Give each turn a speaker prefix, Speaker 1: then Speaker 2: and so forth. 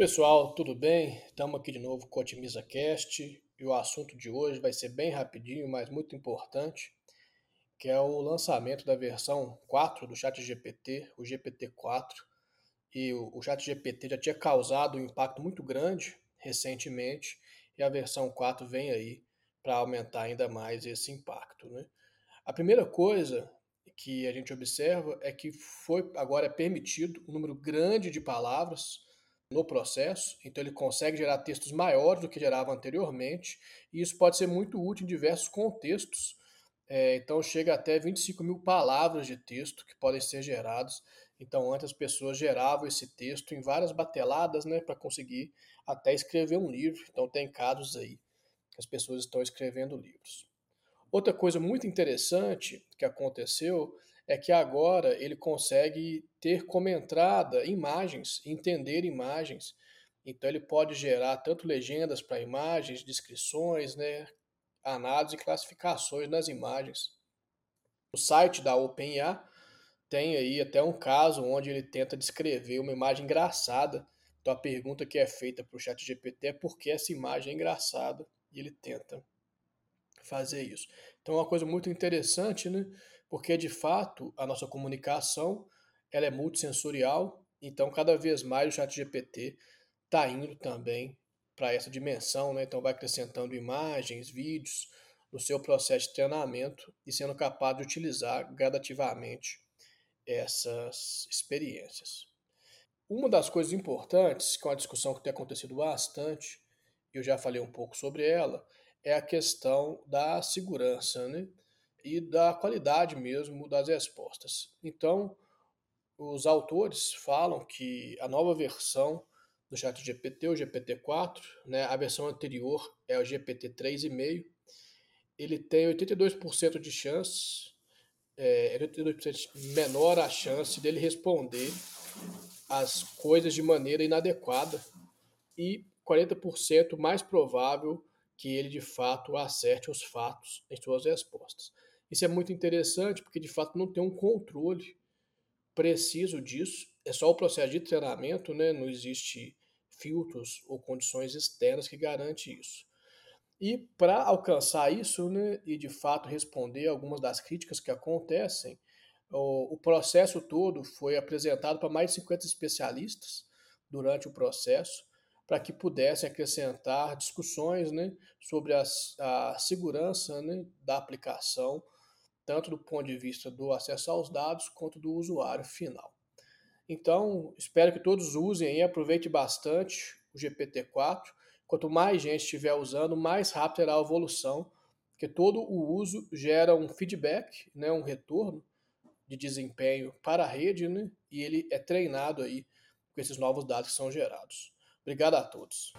Speaker 1: Pessoal, tudo bem? Estamos aqui de novo com o Otimiza Cast e o assunto de hoje vai ser bem rapidinho, mas muito importante, que é o lançamento da versão 4 do ChatGPT, o GPT-4. E o, o ChatGPT já tinha causado um impacto muito grande recentemente e a versão 4 vem aí para aumentar ainda mais esse impacto. Né? A primeira coisa que a gente observa é que foi agora é permitido um número grande de palavras no processo, então ele consegue gerar textos maiores do que gerava anteriormente, e isso pode ser muito útil em diversos contextos. É, então chega até 25 mil palavras de texto que podem ser gerados. Então antes as pessoas geravam esse texto em várias bateladas, né, para conseguir até escrever um livro. Então tem casos aí que as pessoas estão escrevendo livros. Outra coisa muito interessante que aconteceu é que agora ele consegue ter como entrada imagens, entender imagens. Então ele pode gerar tanto legendas para imagens, descrições, né, e classificações nas imagens. O site da OpenAI tem aí até um caso onde ele tenta descrever uma imagem engraçada. Então a pergunta que é feita para o ChatGPT é por que essa imagem é engraçada e ele tenta fazer isso. Então é uma coisa muito interessante, né? porque de fato a nossa comunicação ela é multissensorial, então cada vez mais o chat GPT está indo também para essa dimensão, né? então vai acrescentando imagens, vídeos no seu processo de treinamento e sendo capaz de utilizar gradativamente essas experiências. Uma das coisas importantes, que é uma discussão que tem acontecido bastante, eu já falei um pouco sobre ela, é a questão da segurança, né? e da qualidade mesmo das respostas. Então, os autores falam que a nova versão do ChatGPT, o GPT-4, né, a versão anterior é o GPT 3,5, ele tem 82% de chance, é, 82% menor a chance dele responder as coisas de maneira inadequada e 40% mais provável que ele de fato acerte os fatos em suas respostas. Isso é muito interessante porque de fato não tem um controle preciso disso. É só o processo de treinamento, né? não existe filtros ou condições externas que garante isso. E para alcançar isso, né, e de fato responder algumas das críticas que acontecem, o, o processo todo foi apresentado para mais de 50 especialistas durante o processo, para que pudessem acrescentar discussões né, sobre a, a segurança né, da aplicação tanto do ponto de vista do acesso aos dados quanto do usuário final. Então, espero que todos usem e aproveitem bastante o GPT-4. Quanto mais gente estiver usando, mais rápido será a evolução, porque todo o uso gera um feedback, né, um retorno de desempenho para a rede, né, e ele é treinado aí com esses novos dados que são gerados. Obrigado a todos.